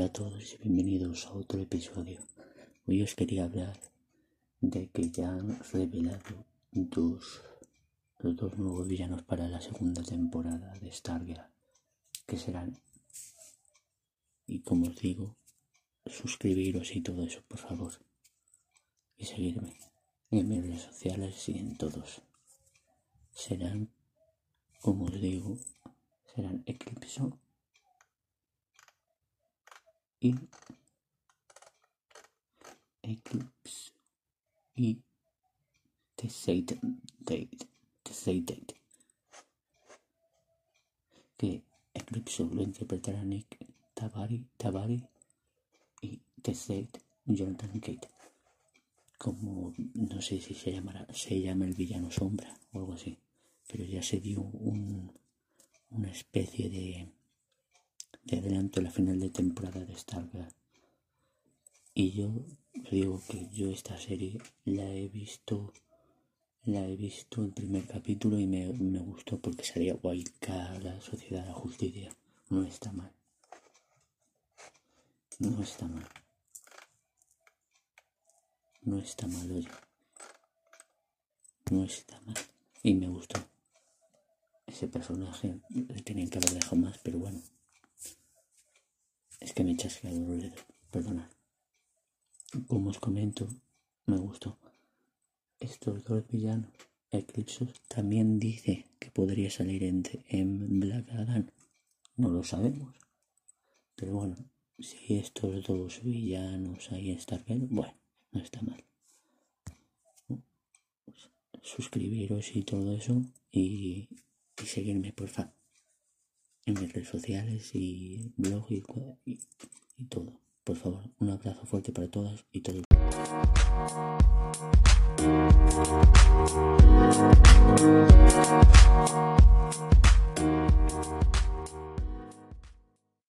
a otro episodio. Hoy os quería hablar de que ya han revelado dos, los dos nuevos villanos para la segunda temporada de Stargate, que serán, y como os digo, suscribiros y todo eso, por favor, y seguirme en mis redes sociales y en todos. Serán, como os digo, serán Eclipse y Eclipse y The Satan Date. Que Eclipse lo interpretará Nick Tabari, Tabari y The State Jonathan Kate. Como no sé si se llamará, se llama el villano sombra o algo así, pero ya se dio un, una especie de de adelanto la final de temporada de Stargate. Y yo digo que yo esta serie la he visto, la he visto el primer capítulo y me, me gustó porque salía Wildcard, la Sociedad de la Justicia. No está mal. No está mal. No está mal, oye. No está mal. Y me gustó. Ese personaje tenían que haber dejado más, pero bueno. Es que me he chasqueado los dedos, perdonad. Como os comento, me gustó. Estos dos villanos, Eclipsos, también dice que podría salir en, en Black Adam. No lo sabemos. Pero bueno, si estos dos villanos ahí están bien, bueno, no está mal. Suscribiros y todo eso y, y seguirme, por favor en mis redes sociales y blog y, todo. Por favor, un abrazo fuerte para todas y todos.